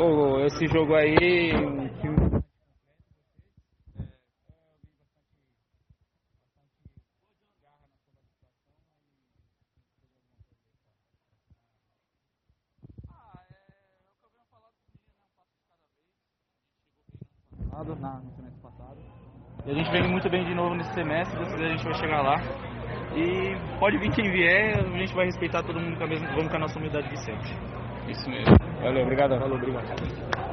Pô, esse jogo aí, na, no semestre passado. E a gente vem muito bem de novo nesse semestre, se a gente vai chegar lá. E pode vir quem vier, a gente vai respeitar todo mundo com a mesma, vamos com a nossa humildade de sempre. Isso mesmo. Valeu, obrigado. Valeu, obrigado.